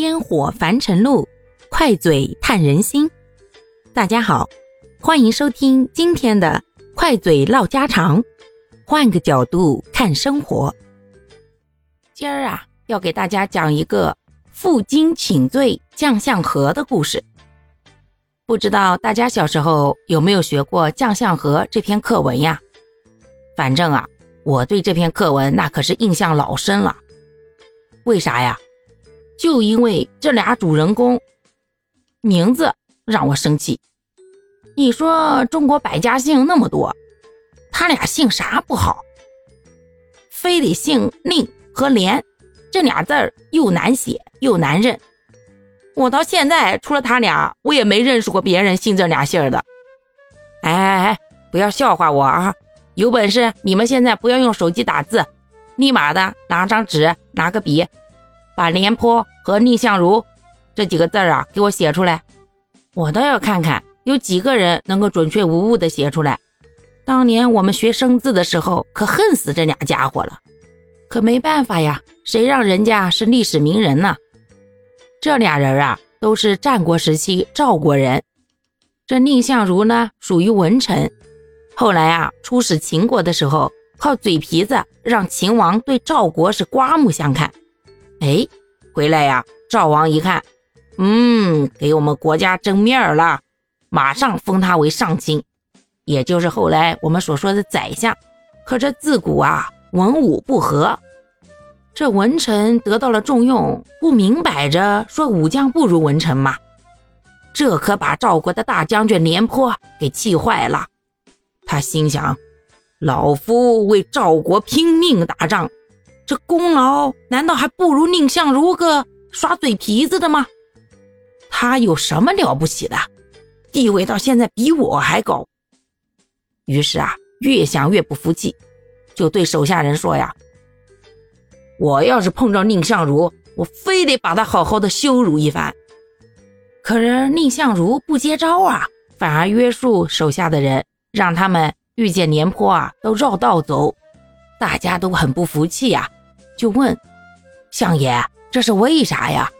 烟火凡尘路，快嘴探人心。大家好，欢迎收听今天的快嘴唠家常，换个角度看生活。今儿啊，要给大家讲一个负荆请罪将相和的故事。不知道大家小时候有没有学过《将相和》这篇课文呀？反正啊，我对这篇课文那可是印象老深了。为啥呀？就因为这俩主人公名字让我生气。你说中国百家姓那么多，他俩姓啥不好？非得姓宁和连，这俩字儿又难写又难认。我到现在除了他俩，我也没认识过别人姓这俩姓的。哎哎哎，不要笑话我啊！有本事你们现在不要用手机打字，立马的拿张纸，拿个笔。把廉颇和蔺相如这几个字啊，给我写出来，我倒要看看有几个人能够准确无误的写出来。当年我们学生字的时候，可恨死这俩家伙了。可没办法呀，谁让人家是历史名人呢？这俩人啊，都是战国时期赵国人。这蔺相如呢，属于文臣，后来啊，出使秦国的时候，靠嘴皮子让秦王对赵国是刮目相看。哎，回来呀！赵王一看，嗯，给我们国家争面了，马上封他为上卿，也就是后来我们所说的宰相。可这自古啊，文武不和，这文臣得到了重用，不明摆着说武将不如文臣吗？这可把赵国的大将军廉颇给气坏了。他心想：老夫为赵国拼命打仗。这功劳难道还不如蔺相如个耍嘴皮子的吗？他有什么了不起的？地位到现在比我还高。于是啊，越想越不服气，就对手下人说呀：“我要是碰着蔺相如，我非得把他好好的羞辱一番。”可是蔺相如不接招啊，反而约束手下的人，让他们遇见廉颇啊都绕道走。大家都很不服气呀。就问相爷：“这是为啥呀？”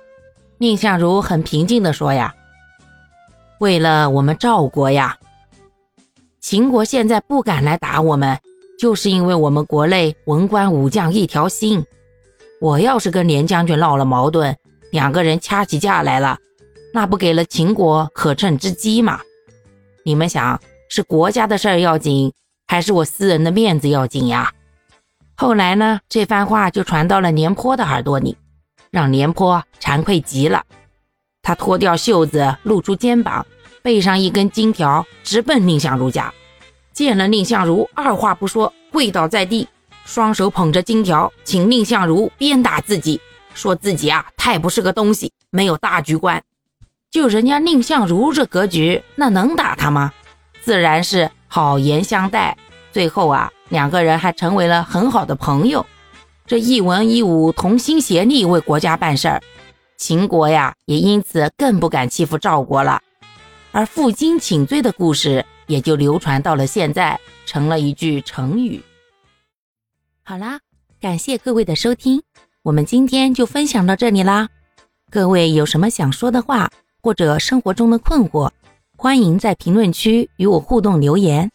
蔺相如很平静地说：“呀，为了我们赵国呀。秦国现在不敢来打我们，就是因为我们国内文官武将一条心。我要是跟连将军闹了矛盾，两个人掐起架来了，那不给了秦国可乘之机吗？你们想，是国家的事儿要紧，还是我私人的面子要紧呀？”后来呢，这番话就传到了廉颇的耳朵里，让廉颇惭愧极了。他脱掉袖子，露出肩膀，背上一根金条，直奔蔺相如家。见了蔺相如，二话不说，跪倒在地，双手捧着金条，请蔺相如鞭打自己，说自己啊太不是个东西，没有大局观。就人家蔺相如这格局，那能打他吗？自然是好言相待。最后啊。两个人还成为了很好的朋友，这一文一武，同心协力为国家办事儿，秦国呀也因此更不敢欺负赵国了，而负荆请罪的故事也就流传到了现在，成了一句成语。好啦，感谢各位的收听，我们今天就分享到这里啦。各位有什么想说的话，或者生活中的困惑，欢迎在评论区与我互动留言。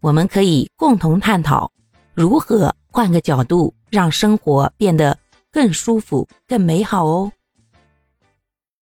我们可以共同探讨如何换个角度让生活变得更舒服、更美好哦。